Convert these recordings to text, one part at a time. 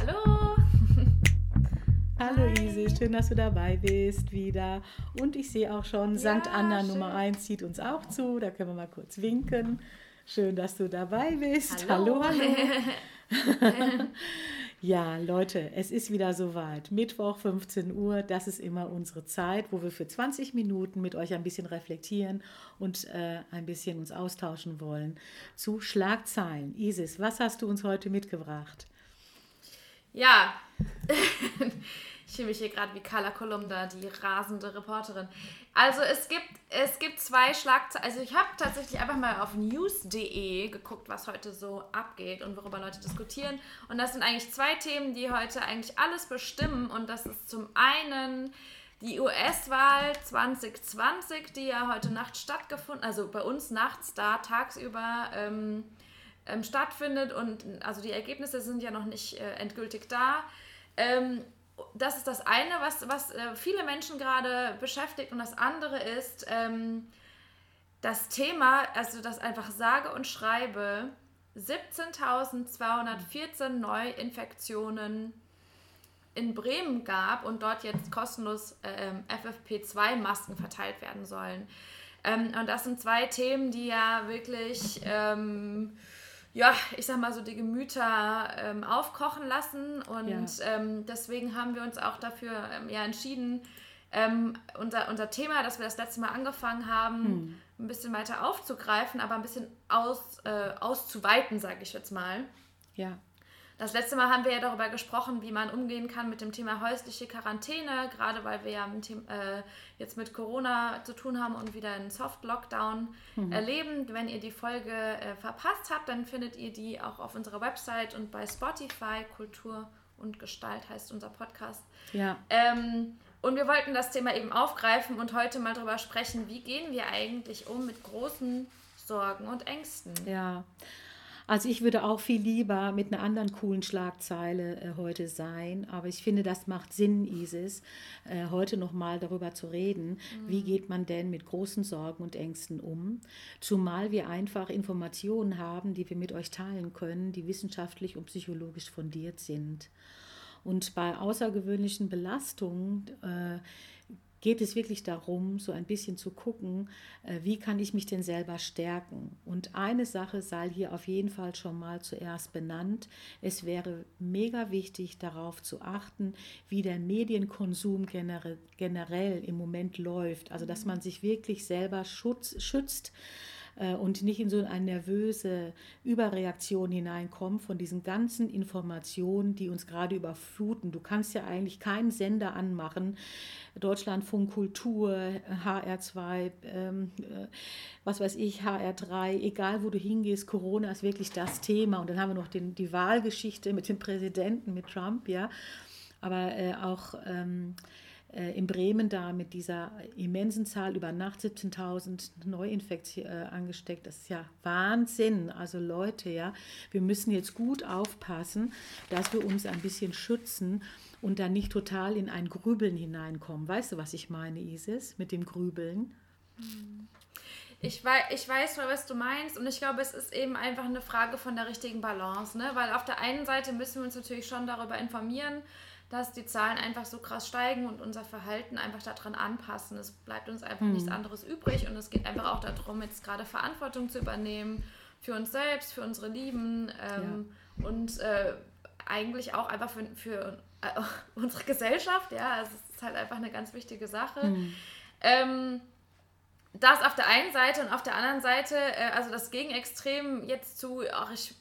Hallo! Hallo Isi, schön, dass du dabei bist wieder. Und ich sehe auch schon, Ja, St. Anna schön. Nummer 1 zieht uns auch zu. Da können wir mal kurz winken. Schön, dass du dabei bist. Hallo. hallo. hallo. Ja, Leute, es ist wieder soweit. Mittwoch, 15 Uhr, das ist immer unsere Zeit, wo wir für 20 Minuten mit euch ein bisschen reflektieren und äh, ein bisschen uns austauschen wollen zu Schlagzeilen. Isis, was hast du uns heute mitgebracht? Ja, ich fühle mich hier gerade wie Carla Kolumna, die rasende Reporterin. Also es gibt, es gibt zwei Schlagzeilen. Also ich habe tatsächlich einfach mal auf news.de geguckt, was heute so abgeht und worüber Leute diskutieren. Und das sind eigentlich zwei Themen, die heute eigentlich alles bestimmen. Und das ist zum einen die US-Wahl 2020, die ja heute Nacht stattgefunden, also bei uns nachts da tagsüber ähm, ähm, stattfindet und also die Ergebnisse sind ja noch nicht äh, endgültig da. Ähm, das ist das eine, was, was äh, viele Menschen gerade beschäftigt und das andere ist ähm, das Thema, also das einfach sage und schreibe 17.214 Neuinfektionen in Bremen gab und dort jetzt kostenlos ähm, FFP2-Masken verteilt werden sollen. Ähm, und das sind zwei Themen, die ja wirklich, ähm, ja, ich sag mal so, die Gemüter ähm, aufkochen lassen. Und Ja. ähm, deswegen haben wir uns auch dafür ähm, ja, entschieden, ähm, unser, unser Thema, das wir das letzte Mal angefangen haben, ein bisschen weiter aufzugreifen, aber ein bisschen aus, äh, auszuweiten, sage ich jetzt mal. Ja, Das letzte Mal haben wir ja darüber gesprochen, wie man umgehen kann mit dem Thema häusliche Quarantäne, gerade weil wir ja mit dem, äh, jetzt mit Corona zu tun haben und wieder einen Soft-Lockdown erleben. Wenn ihr die Folge äh, verpasst habt, dann findet ihr die auch auf unserer Website und bei Spotify. Kultur und Gestalt heißt unser Podcast. ja. Ähm, und wir wollten das Thema eben aufgreifen und heute mal darüber sprechen, wie gehen wir eigentlich um mit großen Sorgen und Ängsten. Ja, also ich würde auch viel lieber mit einer anderen coolen Schlagzeile äh, heute sein, aber ich finde, das macht Sinn, Isis, äh, heute nochmal darüber zu reden, wie geht man denn mit großen Sorgen und Ängsten um, zumal wir einfach Informationen haben, die wir mit euch teilen können, die wissenschaftlich und psychologisch fundiert sind. Und bei außergewöhnlichen Belastungen äh, geht es wirklich darum, so ein bisschen zu gucken, äh, wie kann ich mich denn selber stärken. Und eine Sache sei hier auf jeden Fall schon mal zuerst benannt. Es wäre mega wichtig, darauf zu achten, wie der Medienkonsum generell, im Moment läuft. Also, dass man sich wirklich selber schutz, schützt und nicht in so eine nervöse Überreaktion hineinkommt von diesen ganzen Informationen, die uns gerade überfluten. Du kannst ja eigentlich keinen Sender anmachen, Deutschlandfunk Kultur, HR2, ähm, äh, was weiß ich, HR3, egal wo du hingehst, Corona ist wirklich das Thema. Und dann haben wir noch den, die Wahlgeschichte mit dem Präsidenten, mit Trump, ja. Aber äh, auch ähm, äh, in Bremen da mit dieser immensen Zahl über Nacht 17.000 Neuinfektionen äh, angesteckt. Das ist ja Wahnsinn. Also Leute, ja, wir müssen jetzt gut aufpassen, dass wir uns ein bisschen schützen und dann nicht total in ein Grübeln hineinkommen. Weißt du, was ich meine, Isis, mit dem Grübeln? Ich weiß, ich weiß mal, was du meinst und ich glaube, es ist eben einfach eine Frage von der richtigen Balance, ne? Weil auf der einen Seite müssen wir uns natürlich schon darüber informieren, dass die Zahlen einfach so krass steigen und unser Verhalten einfach daran anpassen. Es bleibt uns einfach nichts anderes übrig und es geht einfach auch darum, jetzt gerade Verantwortung zu übernehmen für uns selbst, für unsere Lieben ähm, und äh, eigentlich auch einfach für, für äh, unsere Gesellschaft. Ja, also es ist halt einfach eine ganz wichtige Sache. Ähm, das auf der einen Seite und auf der anderen Seite, äh, also das Gegenextrem jetzt zu, ach, ich,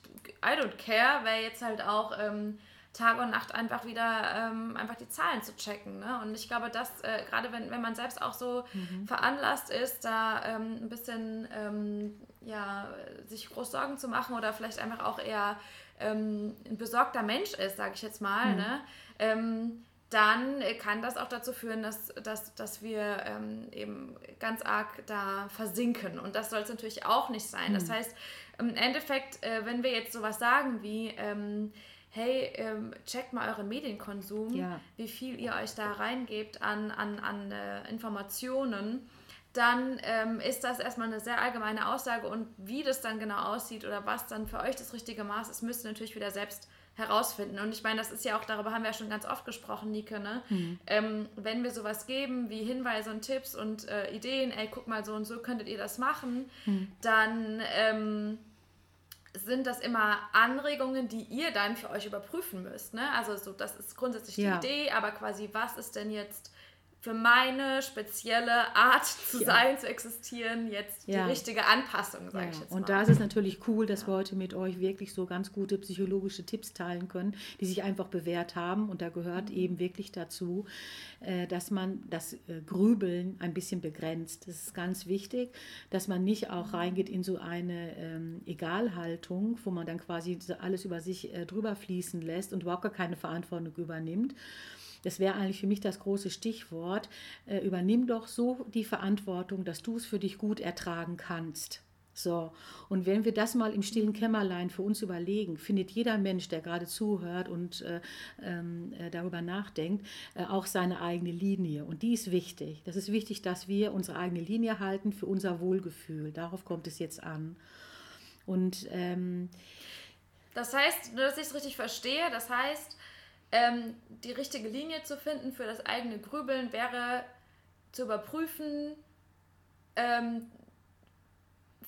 I don't care, wäre jetzt halt auch, ähm, Tag und Nacht einfach wieder ähm, einfach die Zahlen zu checken. Ne? Und ich glaube, dass äh, gerade wenn, wenn man selbst auch so mhm. veranlasst ist, da ähm, ein bisschen ähm, ja, sich groß Sorgen zu machen oder vielleicht einfach auch eher ähm, ein besorgter Mensch ist, sage ich jetzt mal, mhm. ne? Ähm, dann kann das auch dazu führen, dass, dass, dass wir ähm, eben ganz arg da versinken. Und das soll es natürlich auch nicht sein. Mhm. Das heißt, im Endeffekt, äh, wenn wir jetzt sowas sagen wie, ähm, hey, ähm, checkt mal euren Medienkonsum, ja. wie viel ihr euch da reingebt an, an, an äh, Informationen, dann ähm, ist das erstmal eine sehr allgemeine Aussage und wie das dann genau aussieht oder was dann für euch das richtige Maß ist, müsst ihr natürlich wieder selbst herausfinden. Und ich meine, das ist ja auch, darüber haben wir ja schon ganz oft gesprochen, Nike, ne? Mhm. Ähm, wenn wir sowas geben wie Hinweise und Tipps und äh, Ideen, ey, guck mal, so und so könntet ihr das machen, mhm. dann ähm, sind das immer Anregungen, die ihr dann für euch überprüfen müsst. Ne? Also so, das ist grundsätzlich die ja. Idee, aber quasi, was ist denn jetzt für meine spezielle Art zu ja. sein, zu existieren, jetzt ja. die richtige Anpassung, sage ja. ich jetzt mal. Und da ist es natürlich cool, dass wir heute mit euch wirklich so ganz gute psychologische Tipps teilen können, die sich einfach bewährt haben. Und da gehört mhm. eben wirklich dazu, äh, dass man das äh, Grübeln ein bisschen begrenzt. Das ist ganz wichtig, dass man nicht auch mhm. reingeht in so eine ähm, Egalhaltung, wo man dann quasi alles über sich äh, drüber fließen lässt und überhaupt gar keine Verantwortung übernimmt das wäre eigentlich für mich das große Stichwort, äh, übernimm doch so die Verantwortung, dass du es für dich gut ertragen kannst. So, und wenn wir das mal im stillen Kämmerlein für uns überlegen, findet jeder Mensch, der gerade zuhört und äh, ähm, äh, darüber nachdenkt, äh, auch seine eigene Linie. Und die ist wichtig. Das ist wichtig, dass wir unsere eigene Linie halten für unser Wohlgefühl. Darauf kommt es jetzt an. Und ähm, das heißt, nur dass ich es richtig verstehe, das heißt, ähm, die richtige Linie zu finden für das eigene Grübeln wäre zu überprüfen, ähm,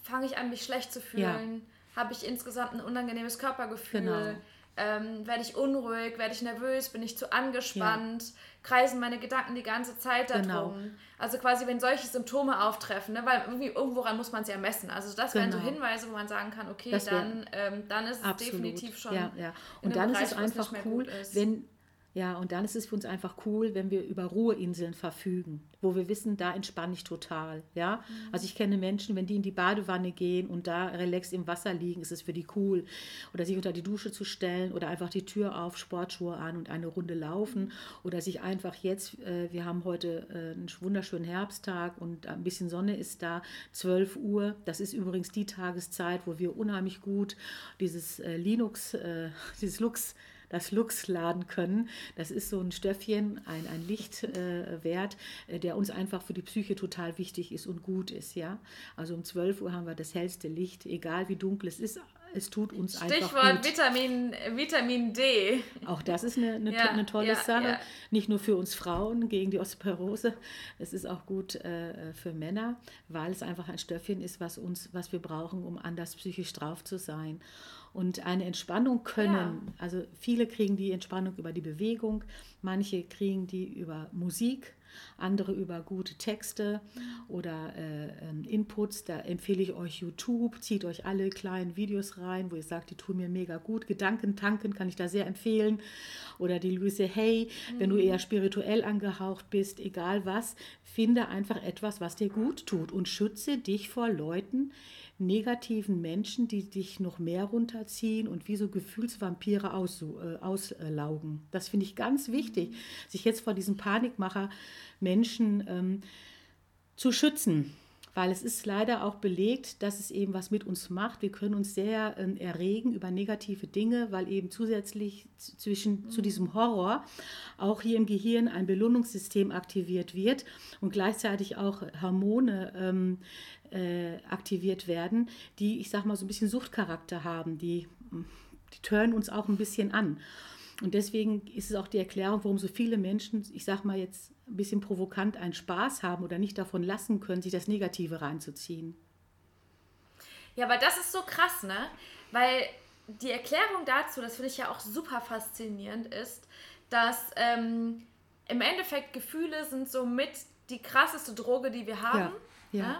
fange ich an, mich schlecht zu fühlen, ja. habe ich insgesamt ein unangenehmes Körpergefühl, genau. Ähm, werde ich unruhig, werde ich nervös, bin ich zu angespannt, ja. kreisen meine Gedanken die ganze Zeit darum. Genau. Also quasi, wenn solche Symptome auftreffen, ne, weil irgendwie irgendworan muss man es ja messen. Also das genau. wären so genau. Hinweise, wo man sagen kann, okay, dann, ähm, dann ist es definitiv schon. Ja, ja. Und dann Bereich, ist es einfach cool, wenn ja, und dann ist es für uns einfach cool, wenn wir über Ruheinseln verfügen, wo wir wissen, da entspanne ich total. Ja, mhm. also ich kenne Menschen, wenn die in die Badewanne gehen und da relax im Wasser liegen, ist es für die cool. Oder sich unter die Dusche zu stellen oder einfach die Tür auf, Sportschuhe an und eine Runde laufen. Mhm. Oder sich einfach jetzt, äh, wir haben heute äh, einen wunderschönen Herbsttag und ein bisschen Sonne ist da, 12 Uhr. Das ist übrigens die Tageszeit, wo wir unheimlich gut dieses äh, Linux, äh, dieses Lux, das Lux laden können. Das ist so ein Stöffchen, ein, ein Lichtwert, äh, der uns einfach für die Psyche total wichtig ist und gut ist. Ja? Also um 12 Uhr haben wir das hellste Licht, egal wie dunkel es ist. Es tut uns Stichwort einfach gut. Vitamin, Vitamin D. Auch das ist eine, eine, ja, eine tolle ja, Sache. Ja. Nicht nur für uns Frauen gegen die Osteoporose. Es ist auch gut äh, für Männer, weil es einfach ein Stöffchen ist, was, uns, was wir brauchen, um anders psychisch drauf zu sein und eine Entspannung können. Ja. Also viele kriegen die Entspannung über die Bewegung, manche kriegen die über Musik, andere über gute Texte oder äh, ähm, Inputs. Da empfehle ich euch YouTube, zieht euch alle kleinen Videos rein, wo ihr sagt, die tun mir mega gut. Gedanken tanken kann ich da sehr empfehlen. Oder die Luise Hey, mhm. wenn du mhm. eher spirituell angehaucht bist, egal was, finde einfach etwas, was dir gut tut und schütze dich vor Leuten, negativen Menschen, die dich noch mehr runterziehen und wie so Gefühlsvampire aus, äh, auslaugen. Das finde ich ganz wichtig, sich jetzt vor diesen Panikmacher-Menschen ähm, zu schützen weil es ist leider auch belegt, dass es eben was mit uns macht. Wir können uns sehr äh, erregen über negative Dinge, weil eben zusätzlich zwischen, zu diesem Horror auch hier im Gehirn ein Belohnungssystem aktiviert wird und gleichzeitig auch Hormone ähm, äh, aktiviert werden, die, ich sag mal, so ein bisschen Suchtcharakter haben, die, die turnen uns auch ein bisschen an. Und deswegen ist es auch die Erklärung, warum so viele Menschen, ich sag mal jetzt ein bisschen provokant, einen Spaß haben oder nicht davon lassen können, sich das Negative reinzuziehen. Ja, aber das ist so krass, ne? Weil die Erklärung dazu, das finde ich ja auch super faszinierend, ist, dass ähm, im Endeffekt Gefühle sind somit die krasseste Droge, die wir haben. Ja, ja. Ne?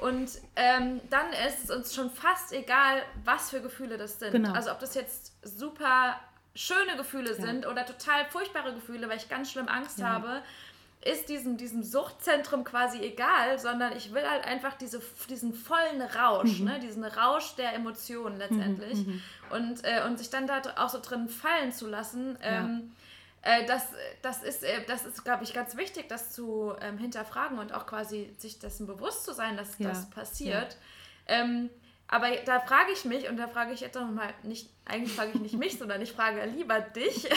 Und ähm, dann ist es uns schon fast egal, was für Gefühle das sind. Genau. Also ob das jetzt super schöne Gefühle ja. sind oder total furchtbare Gefühle, weil ich ganz schlimm Angst ja. habe, ist diesem, diesem Suchtzentrum quasi egal, sondern ich will halt einfach diese, diesen vollen Rausch, mhm. ne? diesen Rausch der Emotionen letztendlich. Mhm, mhm. und, äh, und sich dann da auch so drin fallen zu lassen. Ähm, äh, das, das ist, äh, das ist glaube ich, ganz wichtig, das zu ähm, hinterfragen und auch quasi sich dessen bewusst zu sein, dass ja. das passiert. Ja. Ähm, aber da frage ich mich, und da frage ich jetzt nochmal, nicht, eigentlich frage ich nicht mich, sondern ich frage lieber dich,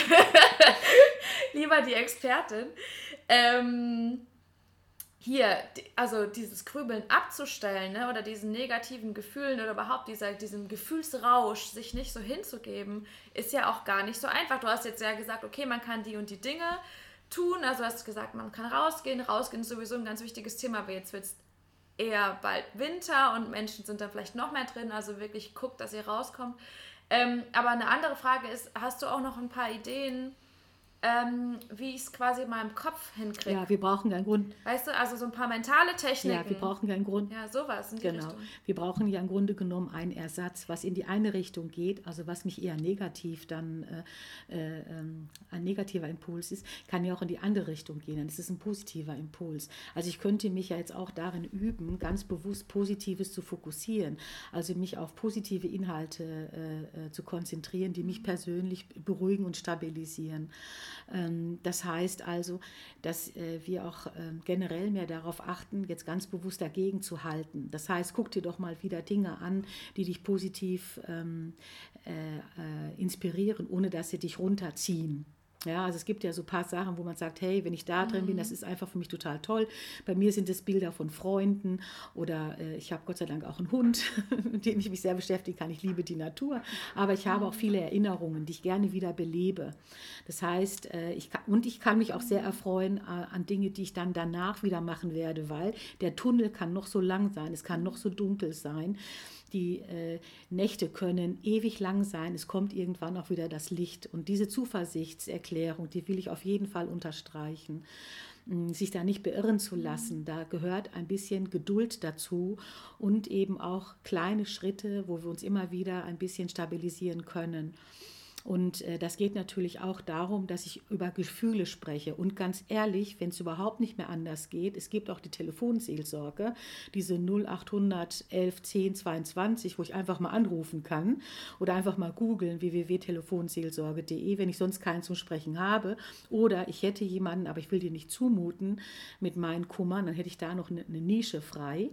lieber die Expertin, ähm, hier, also dieses Grübeln abzustellen ne, oder diesen negativen Gefühlen oder überhaupt dieser, diesem Gefühlsrausch sich nicht so hinzugeben, ist ja auch gar nicht so einfach. Du hast jetzt ja gesagt, okay, man kann die und die Dinge tun. Also hast du gesagt, man kann rausgehen. Rausgehen ist sowieso ein ganz wichtiges Thema, aber jetzt wird es eher bald Winter und Menschen sind da vielleicht noch mehr drin. Also wirklich guckt, dass ihr rauskommt. Ähm, aber eine andere Frage ist, hast du auch noch ein paar Ideen, ähm, wie ich es quasi in meinem Kopf hinkriege. Ja, wir brauchen keinen Grund. Weißt du, also so ein paar mentale Techniken. Ja, wir brauchen keinen Grund. Ja, sowas in die genau. Richtung. Wir brauchen ja im Grunde genommen einen Ersatz, was in die eine Richtung geht, also was nicht eher negativ dann äh, äh, ähm, ein negativer Impuls ist, kann ja auch in die andere Richtung gehen. Dann ist es ein positiver Impuls. Also ich könnte mich ja jetzt auch darin üben, ganz bewusst Positives zu fokussieren, also mich auf positive Inhalte äh, äh zu konzentrieren, die mich persönlich beruhigen und stabilisieren. Ähm, das heißt also, dass äh, wir auch ähm, generell mehr darauf achten, jetzt ganz bewusst dagegen zu halten. Das heißt, guck dir doch mal wieder Dinge an, die dich positiv ähm, äh, äh, inspirieren, ohne dass sie dich runterziehen. Ja, also es gibt ja so ein paar Sachen, wo man sagt, hey, wenn ich da drin mhm. bin, das ist einfach für mich total toll. Bei mir sind es Bilder von Freunden oder äh, ich habe Gott sei Dank auch einen Hund, mit dem ich mich sehr beschäftigen kann. Ich liebe die Natur, aber ich habe auch mhm. viele Erinnerungen, die ich gerne wieder belebe. Das heißt, äh, ich kann, und ich kann mich auch sehr erfreuen äh, an Dinge, die ich dann danach wieder machen werde, weil der Tunnel kann noch so lang sein, es kann noch so dunkel sein. Die äh, Nächte können ewig lang sein. Es kommt irgendwann auch wieder das Licht. Und diese Zuversichtserklärung, die will ich auf jeden Fall unterstreichen hm, sich da nicht beirren zu lassen. Da gehört ein bisschen Geduld dazu und eben auch kleine Schritte, wo wir uns immer wieder ein bisschen stabilisieren können. Und äh, das geht natürlich auch darum, dass ich über Gefühle spreche. Und ganz ehrlich, wenn es überhaupt nicht mehr anders geht, es gibt auch die Telefonseelsorge, diese 0800 11 10 22, wo ich einfach mal anrufen kann oder einfach mal googeln www.telefonseelsorge.de, wenn ich sonst keinen zum Sprechen habe. Oder ich hätte jemanden, aber ich will dir nicht zumuten mit meinen Kummern, dann hätte ich da noch eine, eine Nische frei.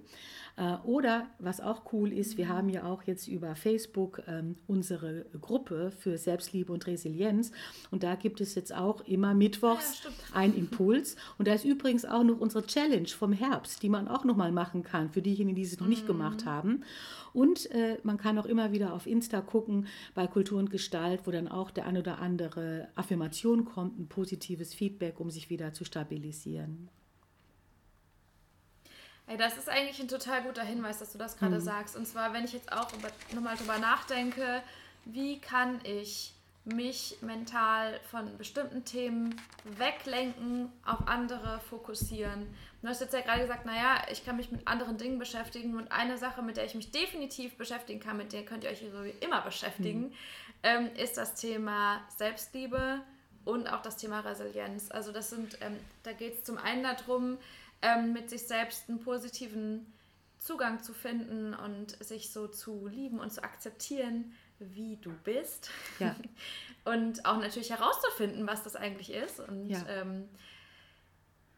Äh, oder was auch cool ist, wir haben ja auch jetzt über Facebook ähm, unsere Gruppe für Selbstliebe und Resilienz. Und da gibt es jetzt auch immer mittwochs ja, einen Impuls. Und da ist übrigens auch noch unsere Challenge vom Herbst, die man auch nochmal machen kann, für diejenigen, die es noch nicht mhm. gemacht haben. Und äh, man kann auch immer wieder auf Insta gucken bei Kultur und Gestalt, wo dann auch der ein oder andere Affirmation kommt, ein positives Feedback, um sich wieder zu stabilisieren. Ey, das ist eigentlich ein total guter Hinweis, dass du das gerade mhm. sagst. Und zwar, wenn ich jetzt auch nochmal drüber nachdenke, wie kann ich mich mental von bestimmten Themen weglenken, auf andere fokussieren. Du hast jetzt ja gerade gesagt, naja, ich kann mich mit anderen Dingen beschäftigen und eine Sache, mit der ich mich definitiv beschäftigen kann, mit der könnt ihr euch so wie immer beschäftigen, mhm. ähm, ist das Thema Selbstliebe und auch das Thema Resilienz. Also das sind, ähm, da geht es zum einen darum, ähm, mit sich selbst einen positiven Zugang zu finden und sich so zu lieben und zu akzeptieren, wie du bist. Ja. und auch natürlich herauszufinden, was das eigentlich ist. Und ja. ähm,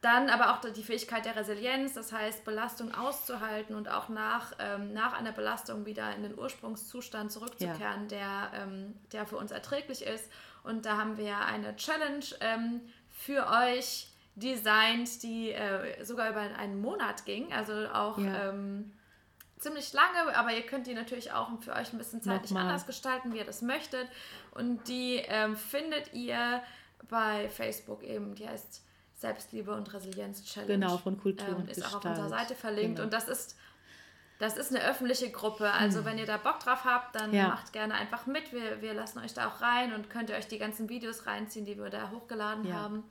dann aber auch die Fähigkeit der Resilienz, das heißt Belastung auszuhalten und auch nach, ähm, nach einer Belastung wieder in den Ursprungszustand zurückzukehren, ja. der, ähm, der für uns erträglich ist. Und da haben wir eine Challenge ähm, für euch designt, die äh, sogar über einen Monat ging. Also auch ja. Ziemlich lange, aber ihr könnt die natürlich auch für euch ein bisschen zeitlich Nochmal. anders gestalten, wie ihr das möchtet. Und die ähm, findet ihr bei Facebook eben, die heißt Selbstliebe und Resilienz Challenge. Genau, von Kultur ähm, und Ist Gestalt. auch auf unserer Seite verlinkt. Genau. Und das ist das ist eine öffentliche Gruppe. Also, hm. wenn ihr da Bock drauf habt, dann ja. macht gerne einfach mit. Wir, wir lassen euch da auch rein und könnt ihr euch die ganzen Videos reinziehen, die wir da hochgeladen ja. haben.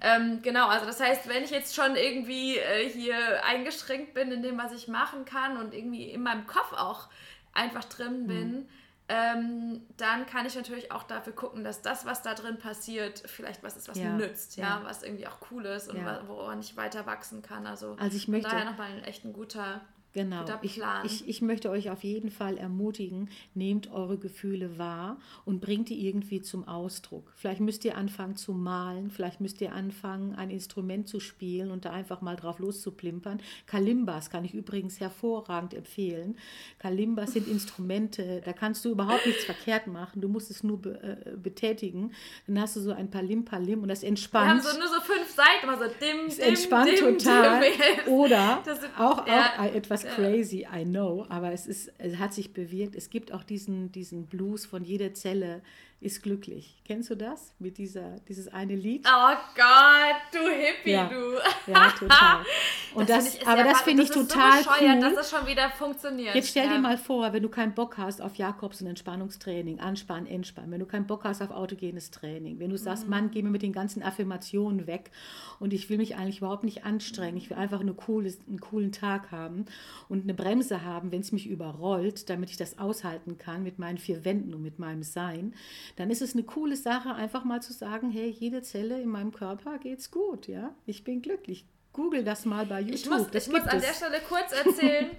Ähm, genau, also das heißt, wenn ich jetzt schon irgendwie äh, hier eingeschränkt bin in dem, was ich machen kann und irgendwie in meinem Kopf auch einfach drin hm. bin, mhm. ähm, dann kann ich natürlich auch dafür gucken, dass das, was da drin passiert, vielleicht was ist, was ja, mir nützt, ja. ja. was irgendwie auch cool ist und ja. woran ich weiter wachsen kann. Also, also ich möchte daher nochmal ein echt ein guter Genau. Ich, ich, ich möchte euch auf jeden Fall ermutigen, nehmt eure Gefühle wahr und bringt die irgendwie zum Ausdruck. Vielleicht müsst ihr anfangen zu malen, vielleicht müsst ihr anfangen, ein Instrument zu spielen und da einfach mal drauf loszuplimpern. Kalimbas kann ich übrigens hervorragend empfehlen. Kalimbas sind Instrumente, da kannst du überhaupt nichts verkehrt machen. Du musst es nur be, äh, betätigen. Dann hast du so ein Palim Palim und das entspannt. Wir haben so nur so fünf Seiten, also dim, dim, entspannt dim, total. Dim. Oder sind, auch, ja. auch etwas crazy, I know, aber es, ist, es hat sich bewirkt. Es gibt auch diesen, diesen Blues von jeder Zelle ist glücklich. Kennst du das? Mit dieser, dieses eine Lied? Oh Gott, du Hippie, ja. du. Ja, total. Und das, das aber das finde ich total so cool. dass das schon wieder funktioniert. Jetzt stell ja. dir mal vor, wenn du keinen Bock hast auf Jakobs und Entspannungstraining, Anspannen, Entspannen, wenn du keinen Bock hast auf autogenes Training, wenn du sagst, mhm. Mann, geh mir mit den ganzen Affirmationen weg und ich will mich eigentlich überhaupt nicht anstrengen, ich will einfach eine coole, einen coolen Tag haben und eine Bremse haben, wenn es mich überrollt, damit ich das aushalten kann mit meinen vier Wänden und mit meinem Sein, dann ist es eine coole Sache, einfach mal zu sagen, hey, jede Zelle in meinem Körper geht's gut, ja, ich bin glücklich. Google das mal bei YouTube. Ich muss, ich muss an der Stelle kurz erzählen,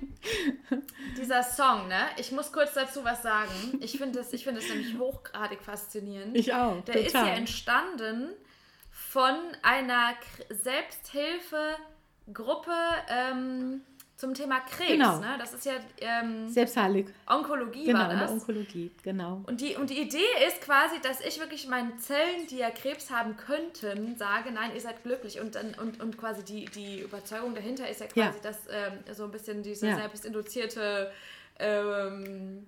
dieser Song, ne? Ich muss kurz dazu was sagen. Ich finde es find nämlich hochgradig faszinierend. Ich auch. Der total. ist ja entstanden von einer Selbsthilfegruppe ähm, zum Thema Krebs. Genau. Ne? Das ist ja ähm, selbstheilig. Onkologie genau, war das. Genau, Onkologie, genau. Und die, und die Idee ist quasi, dass ich wirklich meinen Zellen, die ja Krebs haben könnten, sage, nein, ihr seid glücklich. Und, dann, und, und quasi die, die Überzeugung dahinter ist ja quasi, ja. dass ähm, so ein bisschen diese ja. selbstinduzierte ähm,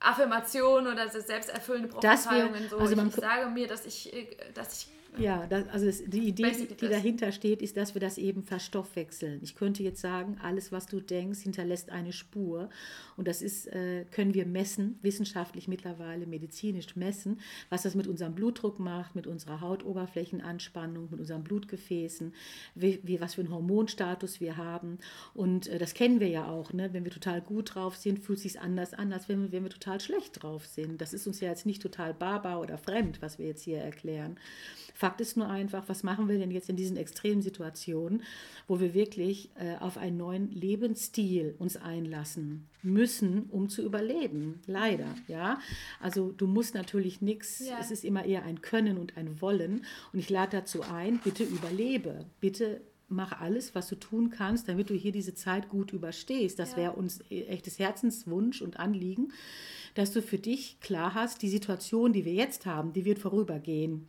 Affirmation oder selbsterfüllende Prophezeiungen. So. Also ich sage mir, dass ich, äh, dass ich ja, das, also das, die Idee, die dahinter steht, ist, dass wir das eben verstoffwechseln. Ich könnte jetzt sagen, alles, was du denkst, hinterlässt eine Spur. Und das ist, äh, können wir messen, wissenschaftlich mittlerweile, medizinisch messen, was das mit unserem Blutdruck macht, mit unserer Hautoberflächenanspannung, mit unseren Blutgefäßen, wie, wie was für einen Hormonstatus wir haben. Und äh, das kennen wir ja auch. Ne? Wenn wir total gut drauf sind, fühlt es sich anders an, als wenn, wenn wir total schlecht drauf sind. Das ist uns ja jetzt nicht total barbar oder fremd, was wir jetzt hier erklären. Fakt ist nur einfach, was machen wir denn jetzt in diesen extremen Situationen, wo wir wirklich äh, auf einen neuen Lebensstil uns einlassen müssen, um zu überleben. Leider, ja. Also du musst natürlich nichts, ja. es ist immer eher ein Können und ein Wollen. Und ich lade dazu ein, bitte überlebe, bitte mach alles, was du tun kannst, damit du hier diese Zeit gut überstehst. Das ja. wäre uns e-, echtes Herzenswunsch und Anliegen, dass du für dich klar hast, die Situation, die wir jetzt haben, die wird vorübergehen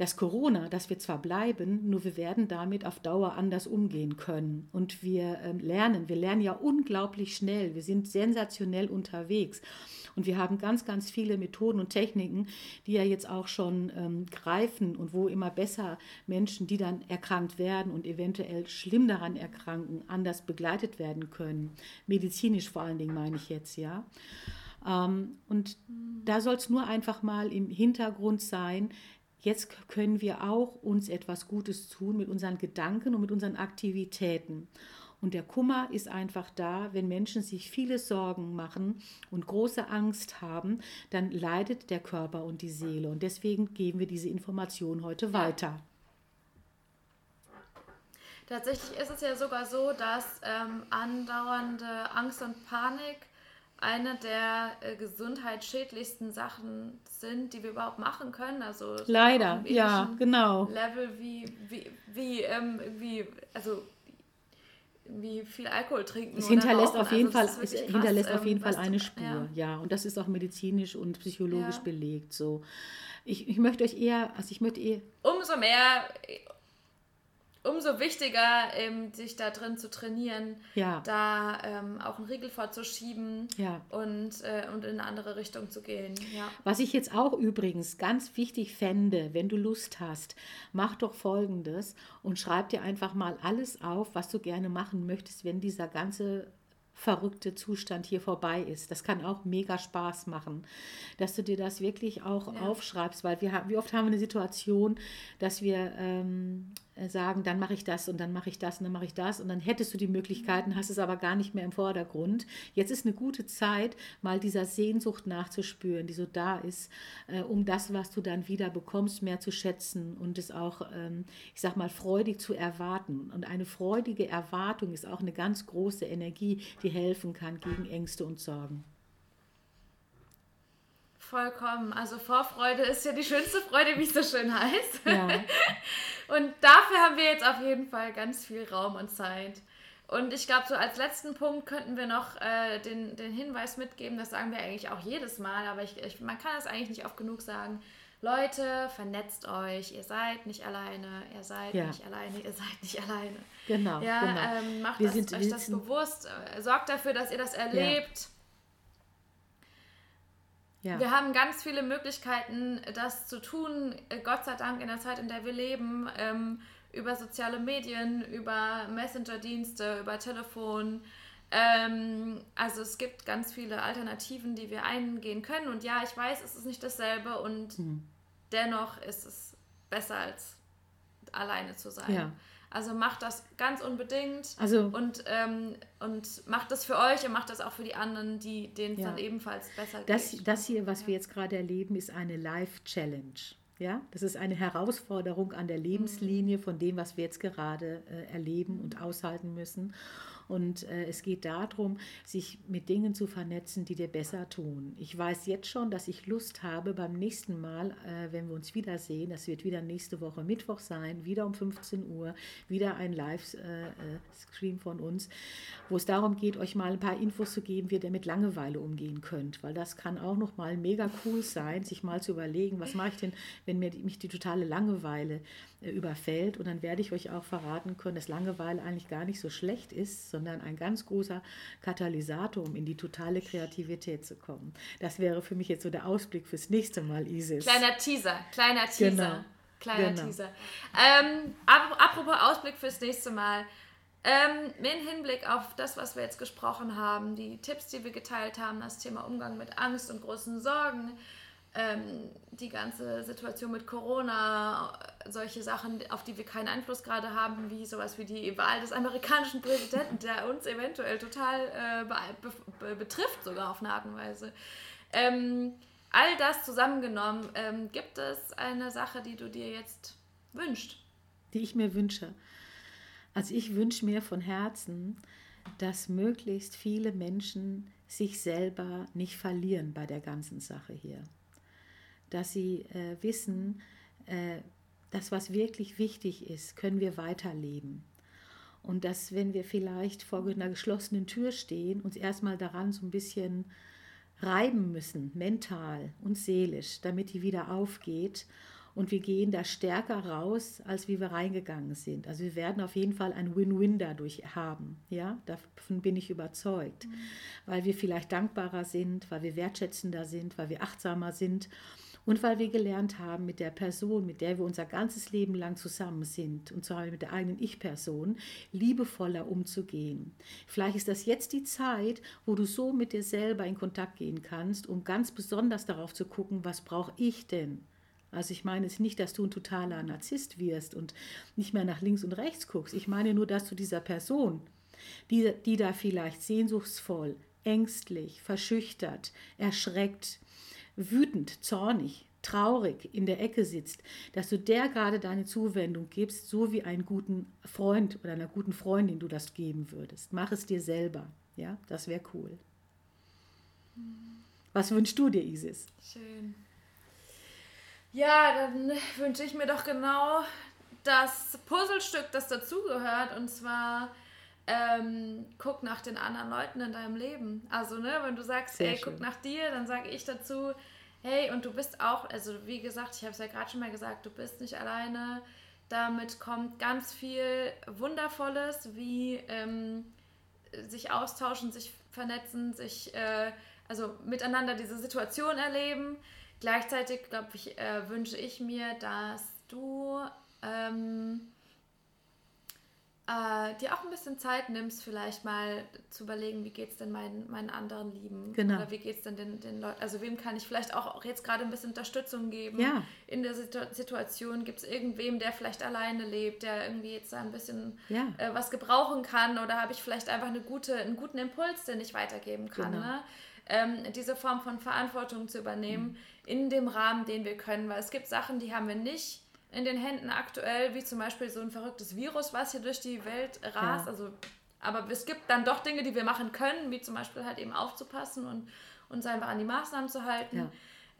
dass Corona, dass wir zwar bleiben, nur wir werden damit auf Dauer anders umgehen können. Und wir ähm, lernen, wir lernen ja unglaublich schnell, wir sind sensationell unterwegs. Und wir haben ganz, ganz viele Methoden und Techniken, die ja jetzt auch schon ähm, greifen und wo immer besser Menschen, die dann erkrankt werden und eventuell schlimm daran erkranken, anders begleitet werden können. Medizinisch vor allen Dingen meine ich jetzt, ja. Ähm, und da soll es nur einfach mal im Hintergrund sein, Jetzt können wir auch uns etwas Gutes tun mit unseren Gedanken und mit unseren Aktivitäten. Und der Kummer ist einfach da, wenn Menschen sich viele Sorgen machen und große Angst haben, dann leidet der Körper und die Seele. Und deswegen geben wir diese Information heute weiter. Tatsächlich ist es ja sogar so, dass ähm, andauernde Angst und Panik eine der äh, gesundheitsschädlichsten Sachen sind, die wir überhaupt machen können. Also leider, ja, genau. Level wie wie wie ähm, wie also wie viel Alkohol trinken. Es hinterlässt auf jeden also Fall, es hinterlässt krass, auf jeden Fall eine Spur, ja. ja. Und das ist auch medizinisch und psychologisch ja. belegt. So, ich, ich möchte euch eher, also ich möchte eher. Umso mehr umso wichtiger, ähm, sich da drin zu trainieren, ja. da ähm, auch einen Riegel vorzuschieben ja. und, äh, und in eine andere Richtung zu gehen. Ja. Was ich jetzt auch übrigens ganz wichtig fände, wenn du Lust hast, mach doch folgendes und schreib dir einfach mal alles auf, was du gerne machen möchtest, wenn dieser ganze verrückte Zustand hier vorbei ist. Das kann auch mega Spaß machen, dass du dir das wirklich auch ja. aufschreibst, weil wir wie oft haben wir eine Situation, dass wir ähm, äh, sagen, dann mache ich das und dann mache ich das und dann mache ich das und dann hättest du die Möglichkeiten, hast es aber gar nicht mehr im Vordergrund. Jetzt ist eine gute Zeit, mal dieser Sehnsucht nachzuspüren, die so da ist, äh, um das, was du dann wieder bekommst, mehr zu schätzen und es auch, ähm, ich sag mal, freudig zu erwarten. Und eine freudige Erwartung ist auch eine ganz große Energie, die helfen kann gegen Ängste und Sorgen. Vollkommen. Also Vorfreude ist ja die schönste Freude, wie es so schön heißt. Ja. Und dafür haben wir jetzt auf jeden Fall ganz viel Raum und Zeit. Und ich glaube, so als letzten Punkt könnten wir noch äh, den, den Hinweis mitgeben, das sagen wir eigentlich auch jedes Mal, aber ich, ich, man kann es eigentlich nicht oft genug sagen. Leute, vernetzt euch, ihr seid nicht alleine, ihr seid ja. nicht alleine, ihr seid nicht alleine. Genau. Ja, genau. Ähm, macht das, sind, euch das bewusst, äh, sorgt dafür, dass ihr das erlebt. Ja ja. Wir haben ganz viele Möglichkeiten, das zu tun, äh, Gott sei Dank in der Zeit, in der wir leben, ähm, über soziale Medien, über Messenger-Dienste, über Telefon. Ähm, also es gibt ganz viele Alternativen, die wir eingehen können. Und ja, ich weiß, es ist nicht dasselbe und mhm. dennoch ist es besser als alleine zu sein. Ja. Also macht das ganz unbedingt also, und, ähm, und macht das für euch und macht das auch für die anderen, die denen es ja. dann ebenfalls besser geht. Das, das hier, was ja. wir jetzt gerade erleben, ist eine Life-Challenge. Ja, das ist eine Herausforderung an der Lebenslinie von dem, was wir jetzt gerade äh, erleben und aushalten müssen. Und äh, es geht darum, sich mit Dingen zu vernetzen, die dir besser tun. Ich weiß jetzt schon, dass ich Lust habe, beim nächsten Mal, äh, wenn wir uns wiedersehen, das wird wieder nächste Woche Mittwoch sein, wieder um 15 Uhr, wieder ein Livestream äh, von uns, wo es darum geht, euch mal ein paar Infos zu geben, wie ihr mit Langeweile umgehen könnt. Weil das kann auch nochmal mega cool sein, sich mal zu überlegen, was mache ich denn, wenn mir mich die totale Langeweile äh, überfällt. Und dann werde ich euch auch verraten können, dass Langeweile eigentlich gar nicht so schlecht ist, sondern ein ganz großer Katalysator, um in die totale Kreativität zu kommen. Das wäre für mich jetzt so der Ausblick fürs nächste Mal, Isis. Kleiner Teaser, kleiner Teaser. Genau. Kleiner genau. Teaser. Ähm, apropos Ausblick fürs nächste Mal. Ähm, Im Hinblick auf das, was wir jetzt gesprochen haben, die Tipps, die wir geteilt haben, das Thema Umgang mit Angst und großen Sorgen, ähm, die ganze Situation mit Corona, solche Sachen, auf die wir keinen Einfluss gerade haben, wie sowas wie die Wahl des amerikanischen Präsidenten, der uns eventuell total äh, be be betrifft, sogar auf eine Art und Weise. Ähm, all das zusammengenommen, ähm, gibt es eine Sache, die du dir jetzt wünschst? Die ich mir wünsche. Also ich wünsche mir von Herzen, dass möglichst viele Menschen sich selber nicht verlieren bei der ganzen Sache hier dass sie äh, wissen, äh, das, was wirklich wichtig ist, können wir weiterleben. Und dass, wenn wir vielleicht vor einer geschlossenen Tür stehen, uns erstmal daran so ein bisschen reiben müssen, mental und seelisch, damit die wieder aufgeht. Und wir gehen da stärker raus, als wie wir reingegangen sind. Also wir werden auf jeden Fall ein Win-Win dadurch haben. Ja, davon bin ich überzeugt. Mhm. Weil wir vielleicht dankbarer sind, weil wir wertschätzender sind, weil wir achtsamer sind und weil wir gelernt haben, mit der Person, mit der wir unser ganzes Leben lang zusammen sind, und zwar mit der eigenen Ich-Person, liebevoller umzugehen. Vielleicht ist das jetzt die Zeit, wo du so mit dir selber in Kontakt gehen kannst, um ganz besonders darauf zu gucken, was brauche ich denn? Also ich meine es nicht, dass du ein totaler Narzisst wirst und nicht mehr nach links und rechts guckst. Ich meine nur, dass du dieser Person, die, die da vielleicht sehnsuchtsvoll, ängstlich, verschüchtert, erschreckt, wütend, zornig, traurig in der Ecke sitzt, dass du der gerade deine Zuwendung gibst, so wie einen guten Freund oder einer guten Freundin du das geben würdest. Mach es dir selber. Ja, das wäre cool. Was wünschst du dir, Isis? Schön. Ja, dann wünsche ich mir doch genau das Puzzlestück, das dazugehört, und zwar ähm, guck nach den anderen Leuten in deinem Leben. Also, ne, wenn du sagst, Sehr ey, schön. guck nach dir, dann sage ich dazu, hey, und du bist auch, also wie gesagt, ich habe es ja gerade schon mal gesagt, du bist nicht alleine. Damit kommt ganz viel Wundervolles, wie ähm, sich austauschen, sich vernetzen, sich äh, also miteinander diese Situation erleben. Gleichzeitig, glaube ich, äh, wünsche ich mir, dass du ähm, äh, dir auch ein bisschen Zeit nimmst, vielleicht mal zu überlegen, wie geht es denn meinen, meinen anderen Lieben? Genau. Oder wie geht es denn den, den Leuten? Also wem kann ich vielleicht auch, jetzt gerade ein bisschen Unterstützung geben? Ja. In der Situ Situation gibt es irgendwem, der vielleicht alleine lebt, der irgendwie jetzt da ein bisschen Ja. äh, was gebrauchen kann? Oder habe ich vielleicht einfach eine gute, einen guten Impuls, den ich weitergeben kann? Genau. Ne? Ähm, diese Form von Verantwortung zu übernehmen in dem Rahmen, den wir können. Weil es gibt Sachen, die haben wir nicht in den Händen aktuell, wie zum Beispiel so ein verrücktes Virus, was hier durch die Welt rast. Ja. Also, aber es gibt dann doch Dinge, die wir machen können, wie zum Beispiel halt eben aufzupassen und uns einfach an die Maßnahmen zu halten. Ja.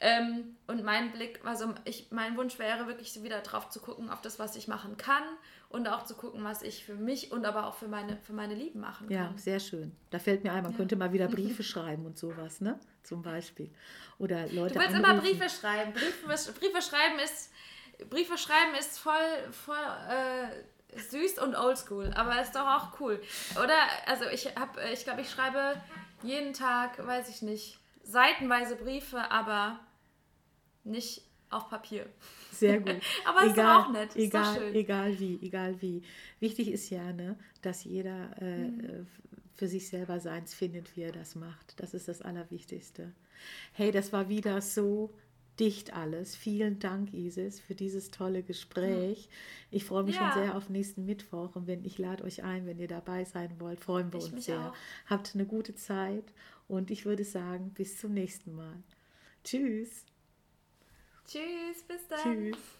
Ähm, und mein Blick, also ich, mein Wunsch wäre wirklich wieder drauf zu gucken, auf das, was ich machen kann und auch zu gucken, was ich für mich und aber auch für meine, für meine Lieben machen Ja, kann. sehr schön. Da fällt mir ein, man Ja. könnte mal wieder Briefe schreiben und sowas, ne? Zum Beispiel. Oder Leute Du willst anrufen. immer Briefe schreiben. Briefe, Briefe schreiben ist Briefe schreiben ist voll, voll äh, süß und oldschool, aber ist doch auch cool. Oder also ich habe, ich glaube, ich schreibe jeden Tag, weiß ich nicht, seitenweise Briefe, aber nicht auf Papier. Sehr gut. Aber ist doch egal, auch nett, ist egal, schön. egal wie, egal wie. Wichtig ist ja, ne, dass jeder äh, Mhm. äh, für sich selber seins findet, wie er das macht. Das ist das Allerwichtigste. Hey, das war wieder so dicht alles. Vielen Dank, Isis, für dieses tolle Gespräch. Ich freue mich Ja. schon sehr auf nächsten Mittwoch und wenn ich lade euch ein, wenn ihr dabei sein wollt, freuen wir Ich uns sehr. auch. Habt eine gute Zeit und ich würde sagen, bis zum nächsten Mal. Tschüss. Tschüss, bis dann. Tschüss.